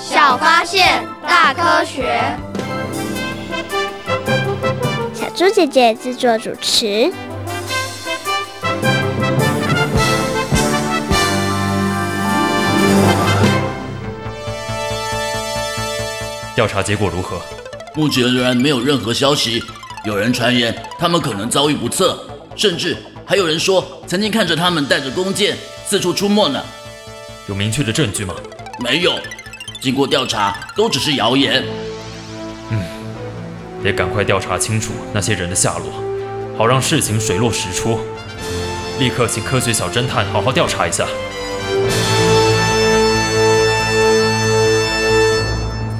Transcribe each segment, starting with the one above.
小发现，大科学。小猪姐姐制作主持。调查结果如何？目前仍然没有任何消息。有人传言他们可能遭遇不测，甚至还有人说曾经看着他们带着弓箭四处出没呢。有明确的证据吗？没有。经过调查，都只是谣言。嗯，得赶快调查清楚那些人的下落，好让事情水落石出。立刻请科学小侦探好好调查一下。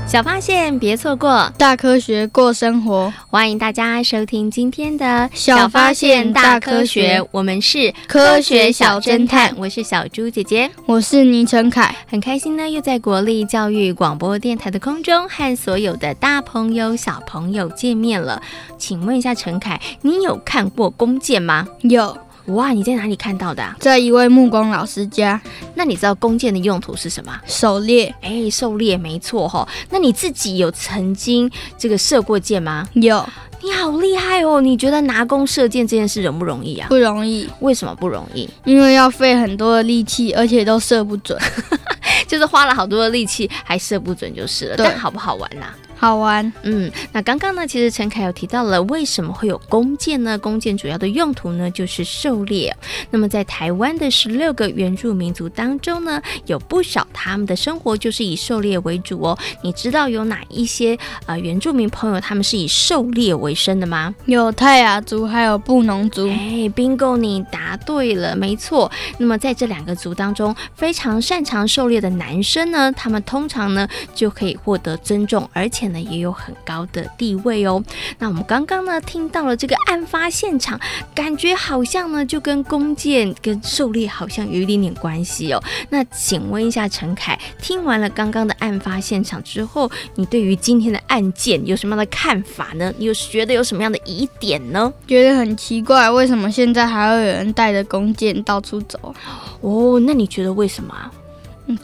小发现，别错过；大科学，过生活。欢迎大家收听今天的《小发现大科学》，我们是科学小侦探。我是小猪姐姐，我是倪晨凯。很开心呢，又在国立教育广播电台的空中和所有的大朋友、小朋友见面了。请问一下，陈凯，你有看过弓箭吗？有。哇，你在哪里看到的啊？在一位木工老师家。那你知道弓箭的用途是什么？狩猎。哎，狩猎没错哈。那你自己有曾经这个射过箭吗？有。你好厉害哦！你觉得拿弓射箭这件事容不容易啊？不容易。为什么不容易？因为要费很多的力气，而且都射不准。就是花了好多的力气，还射不准就是了。但好不好玩呐啊？好玩，嗯，那刚刚呢，其实陈凯有提到了为什么会有弓箭呢？弓箭主要的用途呢，就是狩猎。那么在台湾的十六个原住民族当中呢，有不少他们的生活就是以狩猎为主哦。你知道有哪一些呃原住民朋友他们是以狩猎为生的吗？有泰雅族，还有布农族。哎，bingo，你答对了，没错。那么在这两个族当中，非常擅长狩猎的男生呢，他们通常呢就可以获得尊重，而且呢，也有很高的地位哦。那我们刚刚呢听到了这个案发现场，感觉好像呢就跟弓箭跟狩猎好像有一点点关系哦。那请问一下陈凯，听完了刚刚的案发现场之后，你对于今天的案件有什么样的看法呢？你有觉得有什么样的疑点呢？觉得很奇怪，为什么现在还会有人带着弓箭到处走？哦，那你觉得为什么？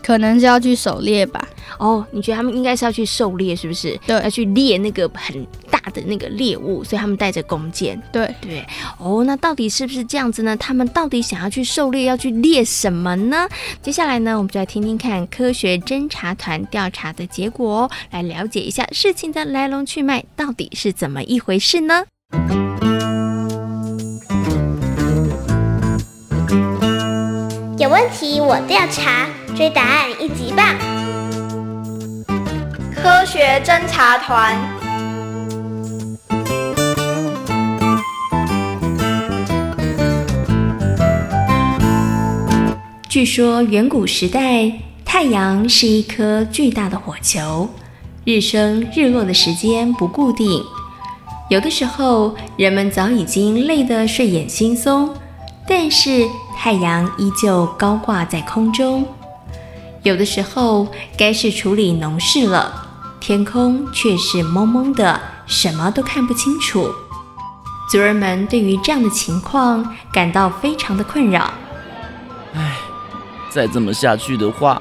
可能是要去狩猎吧。哦，你觉得他们应该是要去狩猎，是不是？对，要去猎那个很大的那个猎物，所以他们带着弓箭。对对。哦，那到底是不是这样子呢？他们到底想要去狩猎，要去猎什么呢？接下来呢，我们就来听听看科学侦查团调查的结果哦，来了解一下事情的来龙去脉到底是怎么一回事呢？有问题我调查，追答案一级棒！科学侦察团。据说远古时代，太阳是一颗巨大的火球，日升日落的时间不固定，有的时候人们早已经累得睡眼惺忪，但是，太阳依旧高挂在空中，有的时候该是处理农事了，天空却是蒙蒙的，什么都看不清楚。族人们对于这样的情况感到非常的困扰。唉，再这么下去的话，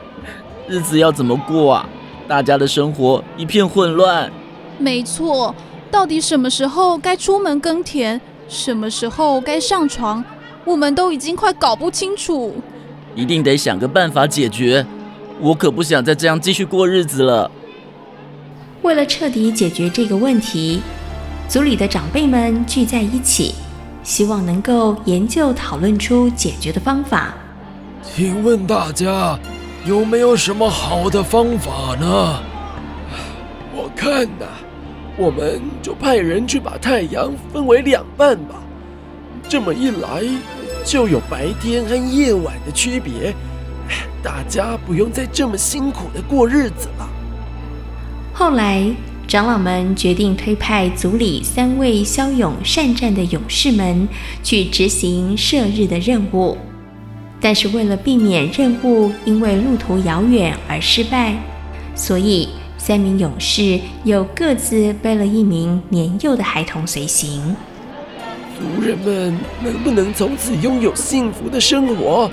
日子要怎么过啊？大家的生活一片混乱。没错，到底什么时候该出门耕田，什么时候该上床？我们都已经快搞不清楚，一定得想个办法解决。我可不想再这样继续过日子了。为了彻底解决这个问题，组里的长辈们聚在一起，希望能够研究讨论出解决的方法。请问大家有没有什么好的方法呢？我看呐，我们就派人去把太阳分为两半吧。这么一来，就有白天和夜晚的区别，大家不用再这么辛苦的过日子了。后来，长老们决定推派族里三位骁勇善战的勇士们去执行射日的任务。但是，为了避免任务因为路途遥远而失败，所以三名勇士又各自背了一名年幼的孩童随行。族人们能不能从此拥有幸福的生活，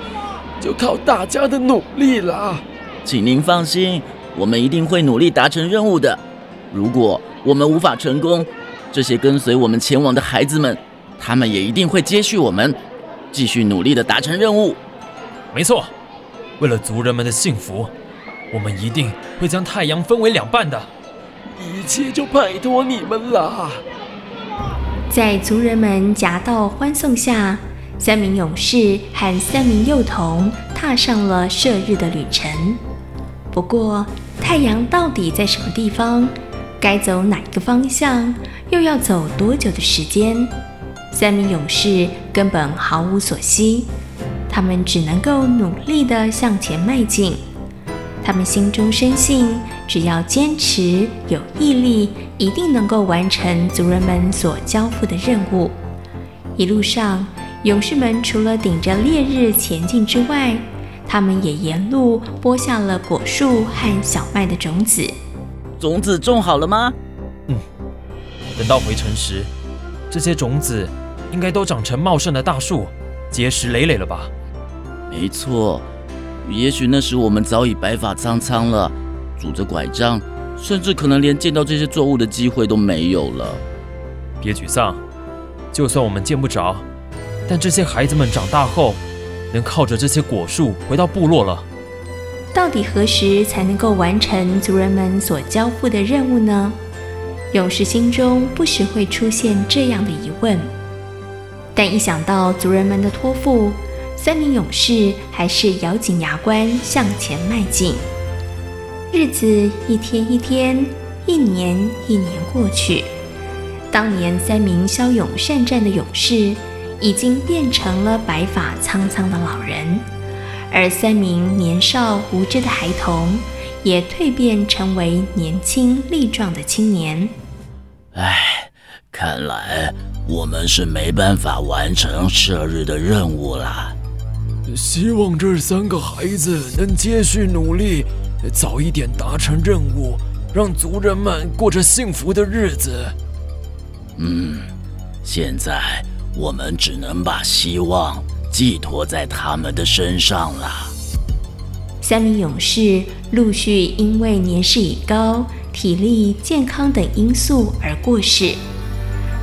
就靠大家的努力了。请您放心，我们一定会努力达成任务的。如果我们无法成功，这些跟随我们前往的孩子们，他们也一定会接续我们，继续努力的达成任务。没错，为了族人们的幸福，我们一定会将太阳分为两半的。一切就拜托你们了。在族人们夹道欢送下，三名勇士和三名幼童踏上了射日的旅程。不过，太阳到底在什么地方？该走哪一个方向？又要走多久的时间？三名勇士根本毫无所惜，他们只能够努力地向前迈进。他们心中深信，只要坚持、有毅力，一定能够完成族人们所交付的任务。一路上，勇士们除了顶着烈日前进之外，他们也沿路播下了果树和小麦的种子。种子种好了吗？嗯，等到回城时，这些种子应该都长成茂盛的大树，结实累累了吧？没错。也许那时我们早已白发苍苍了，拄着拐杖，甚至可能连见到这些作物的机会都没有了。别沮丧，就算我们见不着，但这些孩子们长大后，能靠着这些果树回到部落了。到底何时才能够完成族人们所交付的任务呢？勇士心中不时会出现这样的疑问，但一想到族人们的托付，三名勇士还是咬紧牙关向前迈进。日子一天一天，一年一年过去。当年三名骁勇善战的勇士，已经变成了白发苍苍的老人，而三名年少无知的孩童，也蜕变成为年轻力壮的青年。唉，看来我们是没办法完成射日的任务了。希望这三个孩子能继续努力，早一点达成任务，让族人们过着幸福的日子。嗯，现在我们只能把希望寄托在他们的身上了。三名勇士陆续因为年事已高、体力、健康等因素而过世，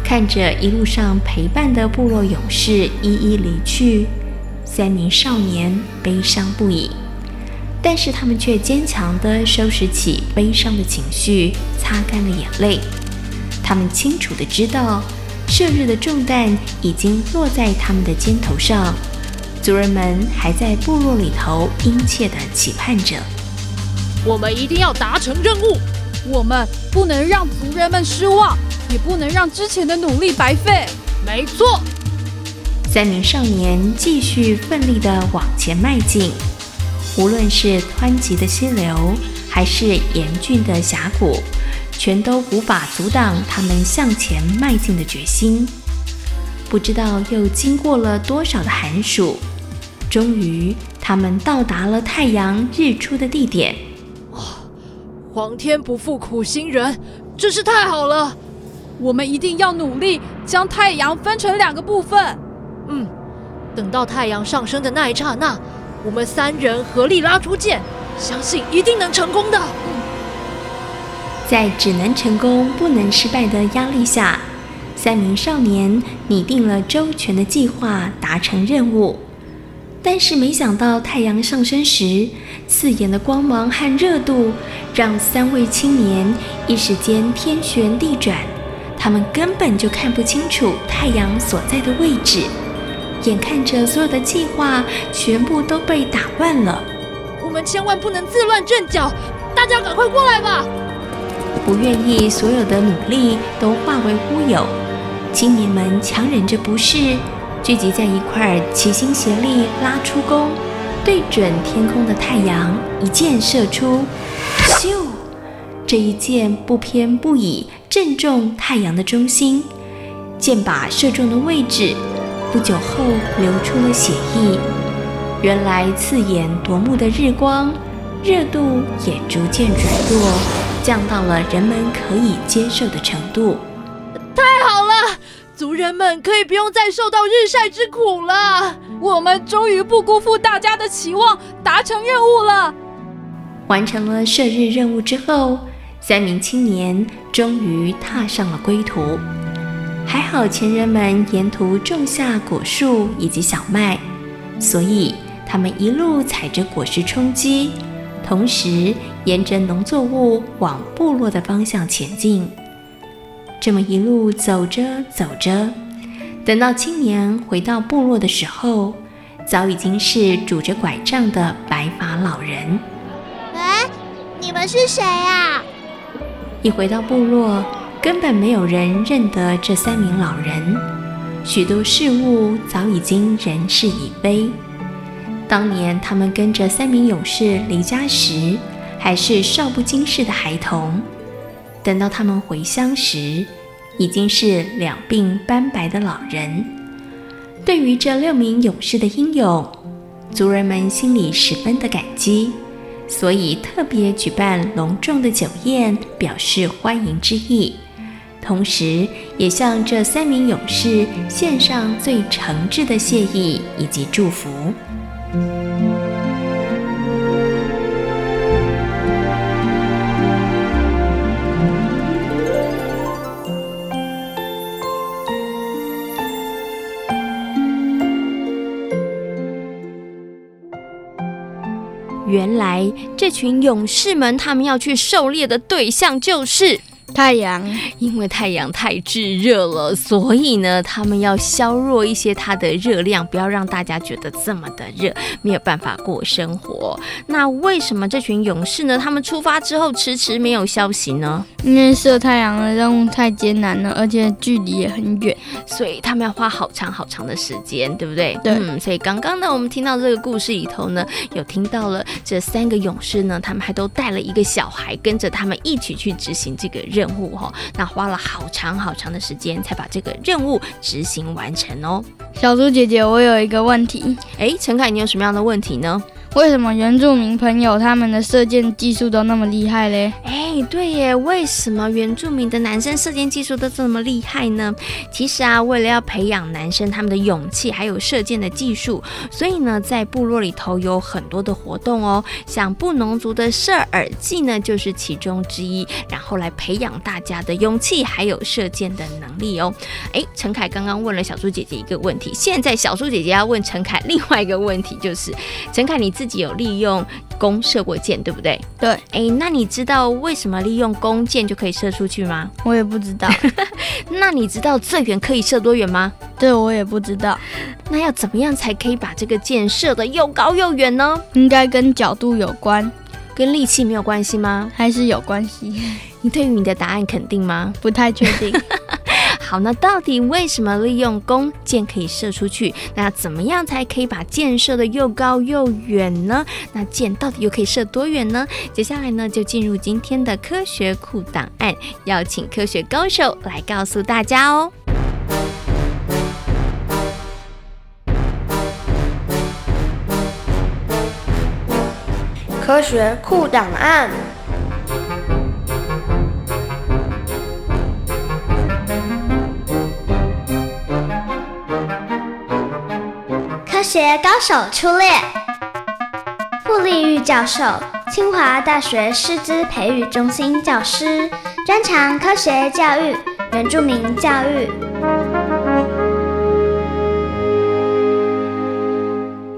看着一路上陪伴的部落勇士一一离去。三名少年悲伤不已，但是他们却坚强地收拾起悲伤的情绪，擦干了眼泪。他们清楚地知道，射日的重担已经落在他们的肩头上，族人们还在部落里头殷切地期盼着。我们一定要达成任务，我们不能让族人们失望，也不能让之前的努力白费。没错。三名少年继续奋力地往前迈进，无论是湍急的溪流，还是严峻的峡谷，全都无法阻挡他们向前迈进的决心。不知道又经过了多少的寒暑，终于他们到达了太阳日出的地点。啊，皇天不负苦心人，真是太好了！我们一定要努力将太阳分成两个部分。嗯，等到太阳上升的那一刹那，我们三人合力拉出剑，相信一定能成功的。在只能成功不能失败的压力下，三名少年拟定了周全的计划，达成任务。但是没想到太阳上升时，刺眼的光芒和热度，让三位青年一时间天旋地转，他们根本就看不清楚太阳所在的位置。眼看着所有的计划全部都被打乱了，我们千万不能自乱阵脚！大家赶快过来吧！不愿意所有的努力都化为乌有，青年们强忍着不适，聚集在一块儿，齐心协力拉出弓，对准天空的太阳一箭射出，咻！这一箭不偏不倚，正中太阳的中心。箭靶射中的位置，不久后流出了血液。原来刺眼夺目的日光，热度也逐渐转弱，降到了人们可以接受的程度。太好了，族人们可以不用再受到日晒之苦了。我们终于不辜负大家的期望，达成任务了。完成了射日任务之后，三名青年终于踏上了归途。还好前人们沿途种下果树以及小麦，所以他们一路踩着果实充饥，同时沿着农作物往部落的方向前进。这么一路走着走着，等到青年回到部落的时候，早已经是拄着拐杖的白发老人。喂，你们是谁啊？一回到部落，根本没有人认得这三名老人，许多事物早已经人事已非。当年他们跟着三名勇士离家时，还是少不经事的孩童；等到他们回乡时，已经是两鬓斑白的老人。对于这六名勇士的英勇，族人们心里十分的感激，所以特别举办隆重的酒宴，表示欢迎之意。同时，也向这三名勇士献上最诚挚的谢意以及祝福。原来，这群勇士们，他们要去狩猎的对象就是。太阳，因为太阳太炙热了，所以呢，他们要削弱一些它的热量，不要让大家觉得这么的热，没有办法过生活。那为什么这群勇士呢？他们出发之后迟迟没有消息呢？因为射太阳的任务太艰难了，而且距离也很远，所以他们要花好长好长的时间，对不对？对。嗯，所以刚刚呢，我们听到这个故事里头呢，有听到了这三个勇士呢，他们还都带了一个小孩，跟着他们一起去执行这个任务。任务哈，那花了好长好长的时间才把这个任务执行完成哦。小猪姐姐，我有一个问题。哎，陈凯，你有什么样的问题呢？为什么原住民朋友他们的射箭技术都那么厉害嘞？哎，对耶，为什么原住民的男生射箭技术都这么厉害呢？其实啊，为了要培养男生他们的勇气，还有射箭的技术，所以呢，在部落里头有很多的活动哦，像布农族的射耳技呢，就是其中之一，然后来培养大家的勇气还有射箭的能力哦。哎，陈凯刚刚问了小猪姐姐一个问题，现在小猪姐姐要问陈凯另外一个问题，就是陈凯你自己有利用弓射过箭，对不对？对。哎，那你知道为什么利用弓箭就可以射出去吗？我也不知道。那你知道最远可以射多远吗？对，我也不知道。那要怎么样才可以把这个箭射得又高又远呢？应该跟角度有关，跟力气没有关系吗？还是有关系？你对于你的答案肯定吗？不太确定。好，那到底为什么利用弓箭可以射出去？那怎么样才可以把箭射得又高又远呢？那箭到底又可以射多远呢？接下来呢，就进入今天的科学酷档案，邀请科学高手来告诉大家哦。科学酷档案。学高手出列，傅立玉教授，清华大学师资培育中心教师，专长科学教育、原住民教育。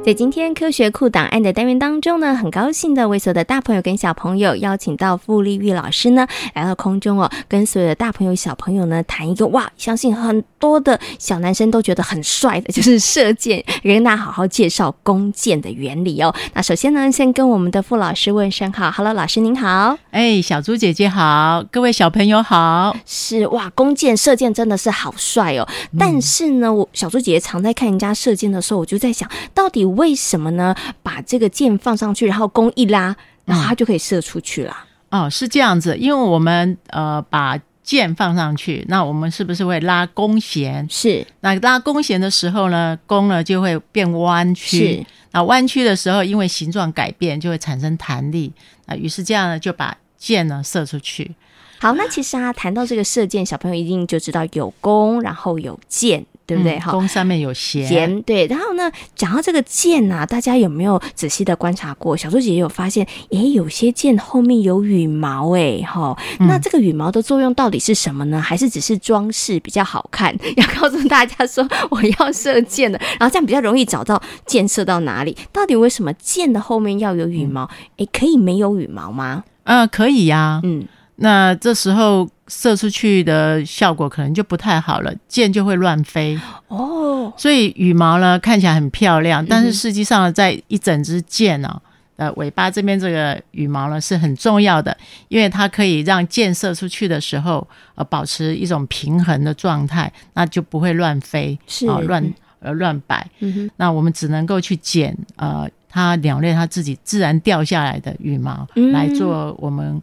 在今天科学库档案的单元当中呢，很高兴的为所有的大朋友跟小朋友邀请到傅立玉老师呢来到空中哦，跟所有的大朋友小朋友呢谈一个哇，相信很多的小男生都觉得很帅的，就是射箭，跟大家好好介绍弓箭的原理哦。那首先呢，先跟我们的傅老师问声好，Hello，老师您好，哎，小猪姐姐好，各位小朋友好，是哇，弓箭射箭真的是好帅哦。但是呢，我小猪姐姐常在看人家射箭的时候，我就在想到底。为什么呢？把这个箭放上去，然后弓一拉，然后它就可以射出去了。哦，是这样子，因为我们呃把箭放上去，那我们是不是会拉弓弦？是。那拉弓弦的时候呢，弓呢就会变弯曲。是。那弯曲的时候，因为形状改变，就会产生弹力。啊，于是这样呢，就把箭呢射出去。好，那其实啊，谈到这个射箭，小朋友一定就知道有弓，然后有箭。对不对？哈、嗯，弓上面有弦，弦对。然后呢，讲到这个箭呐、啊，大家有没有仔细的观察过？小猪姐姐有发现，诶，有些箭后面有羽毛，诶，哈。那这个羽毛的作用到底是什么呢？还是只是装饰比较好看？要告诉大家说，我要射箭的，然后这样比较容易找到箭射到哪里。到底为什么箭的后面要有羽毛？诶，可以没有羽毛吗？嗯、呃，可以呀、啊。嗯。那这时候射出去的效果可能就不太好了，箭就会乱飞哦。所以羽毛呢，看起来很漂亮，但是实际上在一整支箭呢，呃，尾巴这边这个羽毛呢是很重要的，因为它可以让箭射出去的时候呃保持一种平衡的状态，那就不会乱飞，是啊乱呃乱摆。嗯哼，那我们只能够去捡呃它鸟类它自己自然掉下来的羽毛来做我们。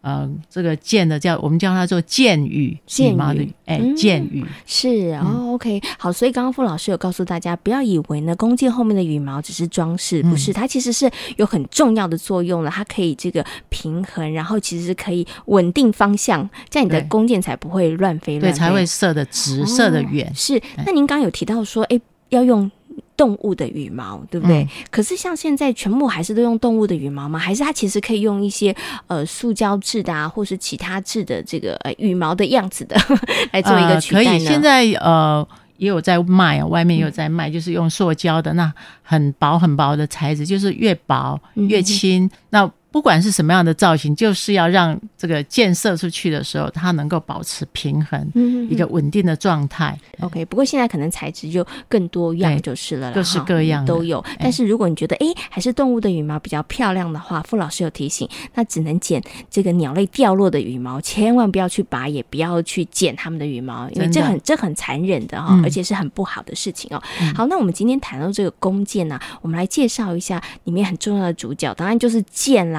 呃，这个箭的叫我们叫它做箭羽，箭羽，哎，箭羽、嗯、是哦、嗯、，OK，好，所以刚刚傅老师有告诉大家，不要以为呢弓箭后面的羽毛只是装饰，不是，它其实是有很重要的作用的，它可以这个平衡，然后其实是可以稳定方向，这样你的弓箭才不会乱飞，乱飞，对，才会射的直，射的远。是，那您刚刚有提到说，哎，要用。动物的羽毛，对不对？嗯、可是像现在全部还是都用动物的羽毛吗？还是它其实可以用一些呃塑胶制的啊，或是其他制的这个呃羽毛的样子的 来做一个取代呢？呃、可以，现在呃也有在卖啊，外面也有在卖，嗯、就是用塑胶的那很薄很薄的材质，就是越薄越轻。嗯、那不管是什么样的造型，就是要让这个箭射出去的时候，它能够保持平衡，一个稳定的状态。OK，不过现在可能材质就更多样就是了啦，各式各样都有。但是如果你觉得哎，还是动物的羽毛比较漂亮的话，傅老师有提醒，那只能剪这个鸟类掉落的羽毛，千万不要去拔，也不要去剪它们的羽毛，因为这很这很残忍的哈，而且是很不好的事情哦。好，那我们今天谈到这个弓箭呢，我们来介绍一下里面很重要的主角，当然就是箭啦。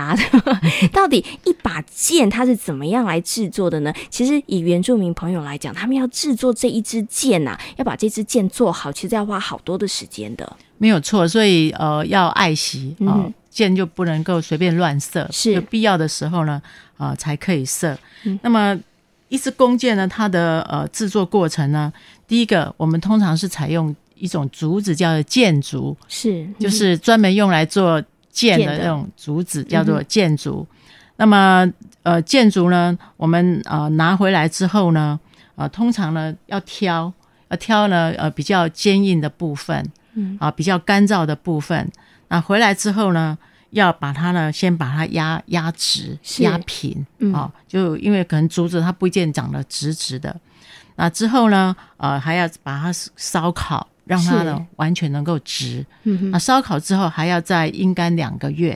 到底一把剑它是怎么样来制作的呢？其实以原住民朋友来讲，他们要制作这一支箭呐，要把这支箭做好，其实要花好多的时间的。没有错，所以呃要爱惜啊，呃、箭就不能够随便乱射，是有必要的时候呢啊、呃、才可以射。嗯、那么一支弓箭呢，它的呃制作过程呢，第一个我们通常是采用一种竹子叫做箭竹，是、嗯、就是专门用来做。箭的那种竹子叫做箭竹，嗯、那么呃箭竹呢，我们呃拿回来之后呢，呃通常呢要挑，要挑呢呃比较坚硬的部分，嗯。啊比较干燥的部分，那回来之后呢，要把它呢先把它压压直、压平，嗯、啊，就因为可能竹子它不一定长得直直的，那之后呢，呃还要把它烧烤。让它呢完全能够直，嗯那烧烤之后还要再阴干两个月，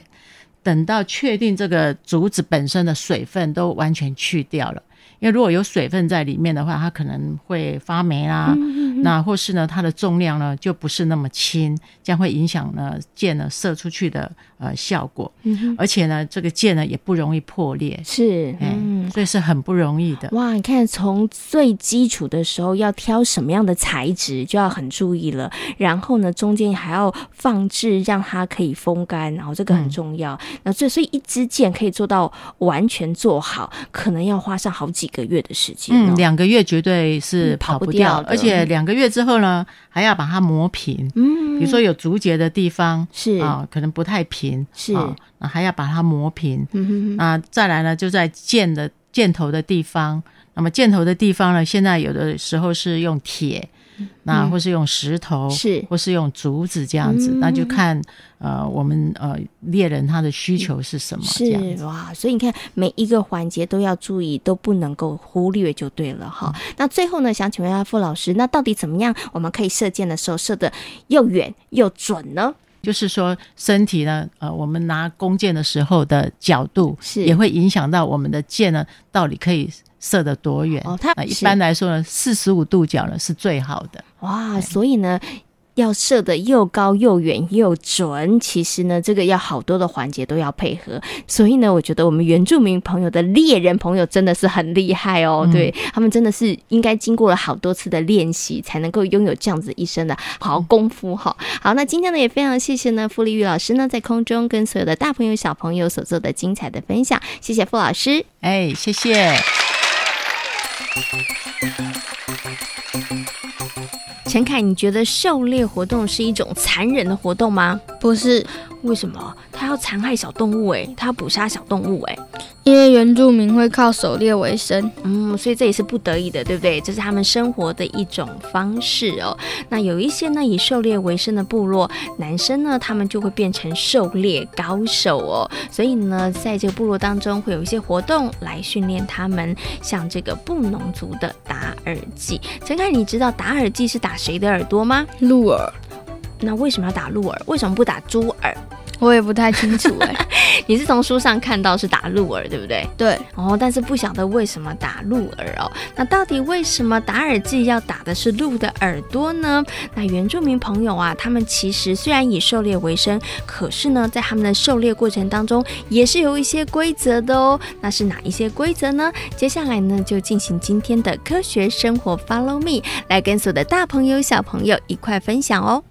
等到确定这个竹子本身的水分都完全去掉了。因为如果有水分在里面的话，它可能会发霉啦。嗯、那或是呢，它的重量呢就不是那么轻，将会影响呢箭呢射出去的呃效果。嗯、哼而且呢，这个箭呢也不容易破裂。是，嗯，所以是很不容易的。哇，你看从最基础的时候要挑什么样的材质就要很注意了。然后呢，中间还要放置让它可以风干，然后这个很重要。嗯、那所以，所以一支箭可以做到完全做好，可能要花上好几。个月的时间，嗯，两个月绝对是跑不掉，而且两个月之后呢，还要把它磨平，嗯，比如说有竹节的地方是啊，可能不太平，是啊，还要把它磨平，嗯那再来呢，就在箭的箭头的地方，那么箭头的地方呢，现在有的时候是用铁。那或是用石头，是或是用竹子这样子，嗯、那就看呃我们呃猎人他的需求是什么，是哇，所以你看每一个环节都要注意，都不能够忽略就对了哈。嗯、那最后呢，想请问一下傅老师，那到底怎么样我们可以射箭的时候射得又远又准呢？就是说身体呢，呃，我们拿弓箭的时候的角度是也会影响到我们的箭呢，到底可以。射得多远？哦，它一般来说呢，四十五度角呢是最好的。哇，所以呢，要射得又高又远又准，其实呢，这个要好多的环节都要配合。所以呢，我觉得我们原住民朋友的猎人朋友真的是很厉害哦，嗯、对他们真的是应该经过了好多次的练习，才能够拥有这样子一身的好功夫哈。好，那今天呢，也非常谢谢呢，傅立玉老师呢，在空中跟所有的大朋友小朋友所做的精彩的分享，谢谢傅老师。哎，谢谢。陈凯，你觉得狩猎活动是一种残忍的活动吗？不是，为什么？他要残害小动物，诶，他要捕杀小动物，诶。因为原住民会靠狩猎为生，嗯，所以这也是不得已的，对不对？这是他们生活的一种方式哦。那有一些呢以狩猎为生的部落，男生呢他们就会变成狩猎高手哦。所以呢，在这个部落当中会有一些活动来训练他们，像这个布农族的打耳祭。陈凯，你知道打耳祭是打谁的耳朵吗？鹿耳。那为什么要打鹿耳？为什么不打猪耳？我也不太清楚哎、欸，你是从书上看到是打鹿耳，对不对？对。哦，但是不晓得为什么打鹿耳哦。那到底为什么打耳祭要打的是鹿的耳朵呢？那原住民朋友啊，他们其实虽然以狩猎为生，可是呢，在他们的狩猎过程当中也是有一些规则的哦。那是哪一些规则呢？接下来呢，就进行今天的科学生活，Follow me，来跟所有的大朋友小朋友一块分享哦。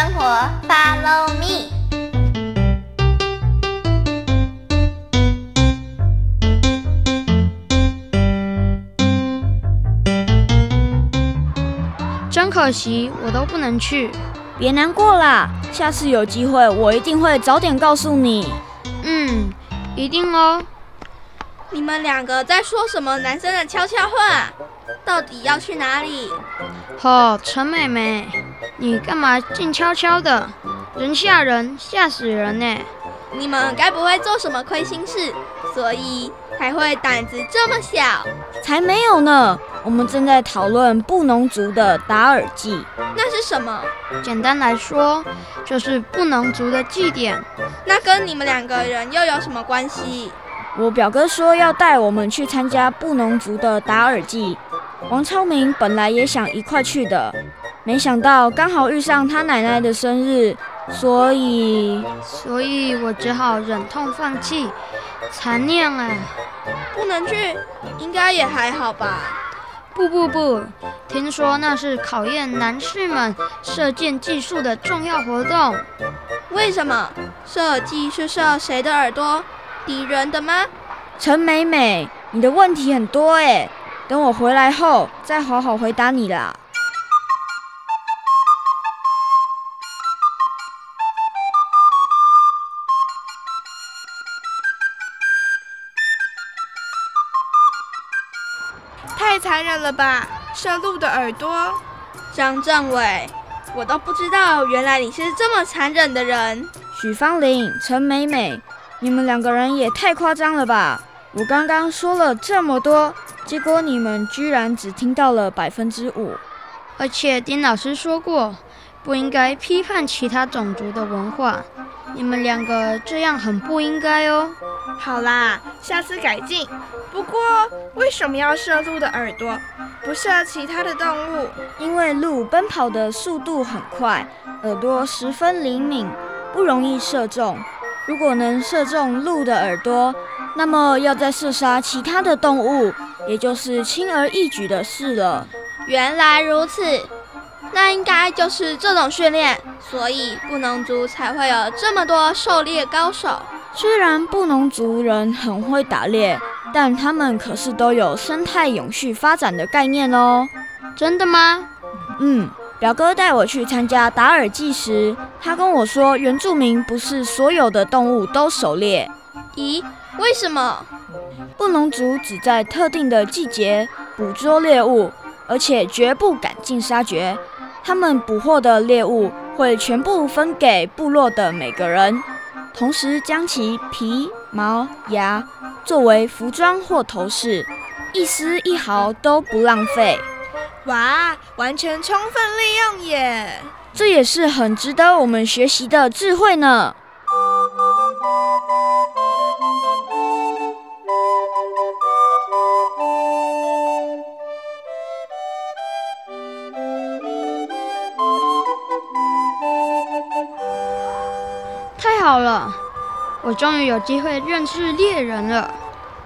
生活，Follow me。真可惜，我都不能去。别难过啦，下次有机会，我一定会早点告诉你。嗯，一定哦。你们两个在说什么男生的悄悄话？到底要去哪里？哦，陈妹妹，你干嘛静悄悄的？人吓人，吓死人呢！你们该不会做什么亏心事，所以才会胆子这么小？才没有呢！我们正在讨论布农族的打耳祭。那是什么？简单来说，就是布农族的祭典。那跟你们两个人又有什么关系？我表哥说要带我们去参加布农族的打耳祭。王超明本来也想一块去的，没想到刚好遇上他奶奶的生日，所以，所以我只好忍痛放弃。残念啊，不能去，应该也还好吧？不不不，听说那是考验男士们射箭技术的重要活动。为什么？射击是射谁的耳朵？敌人的吗？陈美美，你的问题很多哎。等我回来后，再好好回答你啦。太残忍了吧！射鹿的耳朵，张政委，我都不知道，原来你是这么残忍的人。许芳玲、陈美美，你们两个人也太夸张了吧！我刚刚说了这么多。结果你们居然只听到了百分之五，而且丁老师说过，不应该批判其他种族的文化。你们两个这样很不应该哦。好啦，下次改进。不过为什么要射鹿的耳朵，不射其他的动物？因为鹿奔跑的速度很快，耳朵十分灵敏，不容易射中。如果能射中鹿的耳朵，那么要再射杀其他的动物。也就是轻而易举的事了。原来如此，那应该就是这种训练，所以布农族才会有这么多狩猎高手。虽然布农族人很会打猎，但他们可是都有生态永续发展的概念哦。真的吗？嗯，表哥带我去参加达尔祭时，他跟我说，原住民不是所有的动物都狩猎。咦？为什么？布农族只在特定的季节捕捉猎物，而且绝不赶尽杀绝。他们捕获的猎物会全部分给部落的每个人，同时将其皮、毛、牙作为服装或头饰，一丝一毫都不浪费。哇，完全充分利用耶！这也是很值得我们学习的智慧呢。好了，我终于有机会认识猎人了。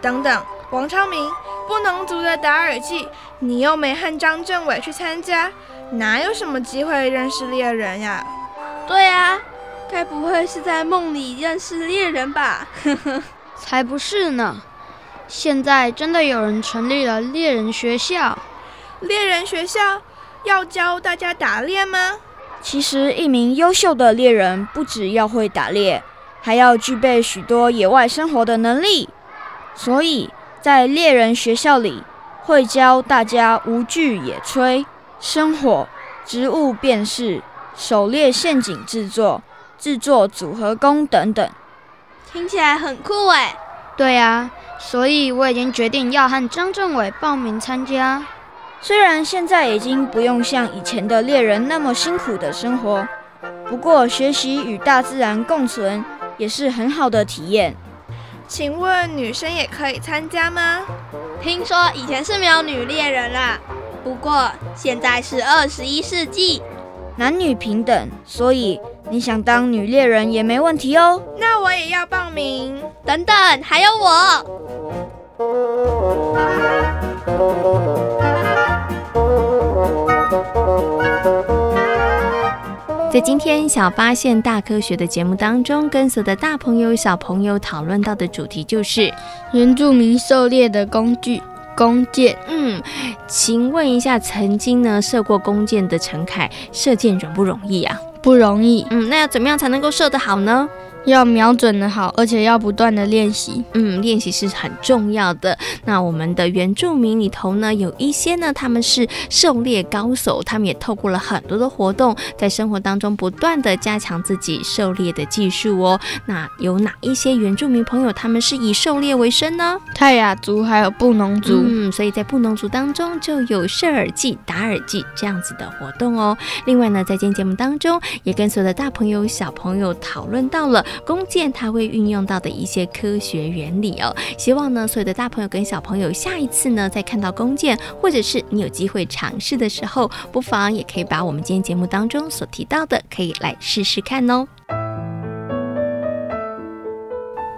等等，王昌明，不能族的达尔祭，你又没和张政委去参加，哪有什么机会认识猎人呀？对啊，该不会是在梦里认识猎人吧？呵呵，才不是呢。现在真的有人成立了猎人学校。猎人学校要教大家打猎吗？其实，一名优秀的猎人不只要会打猎，还要具备许多野外生活的能力。所以在猎人学校里，会教大家无惧野炊、生火、植物辨识、狩猎陷阱制作、制作组合弓等等。听起来很酷哎！对啊。所以我已经决定要和张政委报名参加。虽然现在已经不用像以前的猎人那么辛苦的生活，不过学习与大自然共存也是很好的体验。请问女生也可以参加吗？听说以前是没有女猎人啦，不过现在是二十一世纪，男女平等，所以。你想当女猎人也没问题哦。那我也要报名。等等，还有我。在今天小发现大科学的节目当中，跟所有的大朋友、小朋友讨论到的主题就是原住民狩猎的工具——弓箭。嗯，请问一下，曾经呢射过弓箭的陈凯，射箭容不容易啊？不容易，嗯，那要怎么样才能够射得好呢？要瞄准的好，而且要不断的练习。嗯，练习是很重要的。那我们的原住民里头呢，有一些呢，他们是狩猎高手，他们也透过了很多的活动，在生活当中不断的加强自己狩猎的技术哦。那有哪一些原住民朋友，他们是以狩猎为生呢？泰雅族还有布农族。嗯，所以在布农族当中就有射耳祭、打耳祭这样子的活动哦。另外呢，在今天节目当中，也跟所有的大朋友、小朋友讨论到了。弓箭它会运用到的一些科学原理哦，希望呢所有的大朋友跟小朋友下一次呢在看到弓箭，或者是你有机会尝试的时候，不妨也可以把我们今天节目当中所提到的，可以来试试看哦。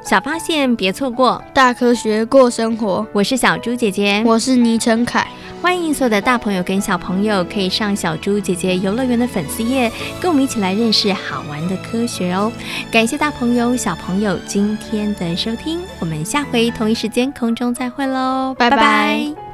小发现别错过，大科学过生活。我是小猪姐姐，我是倪晨凯。欢迎所有的大朋友跟小朋友可以上小猪姐姐游乐园的粉丝页，跟我们一起来认识好玩的科学哦。感谢大朋友小朋友今天的收听，我们下回同一时间空中再会喽，拜拜。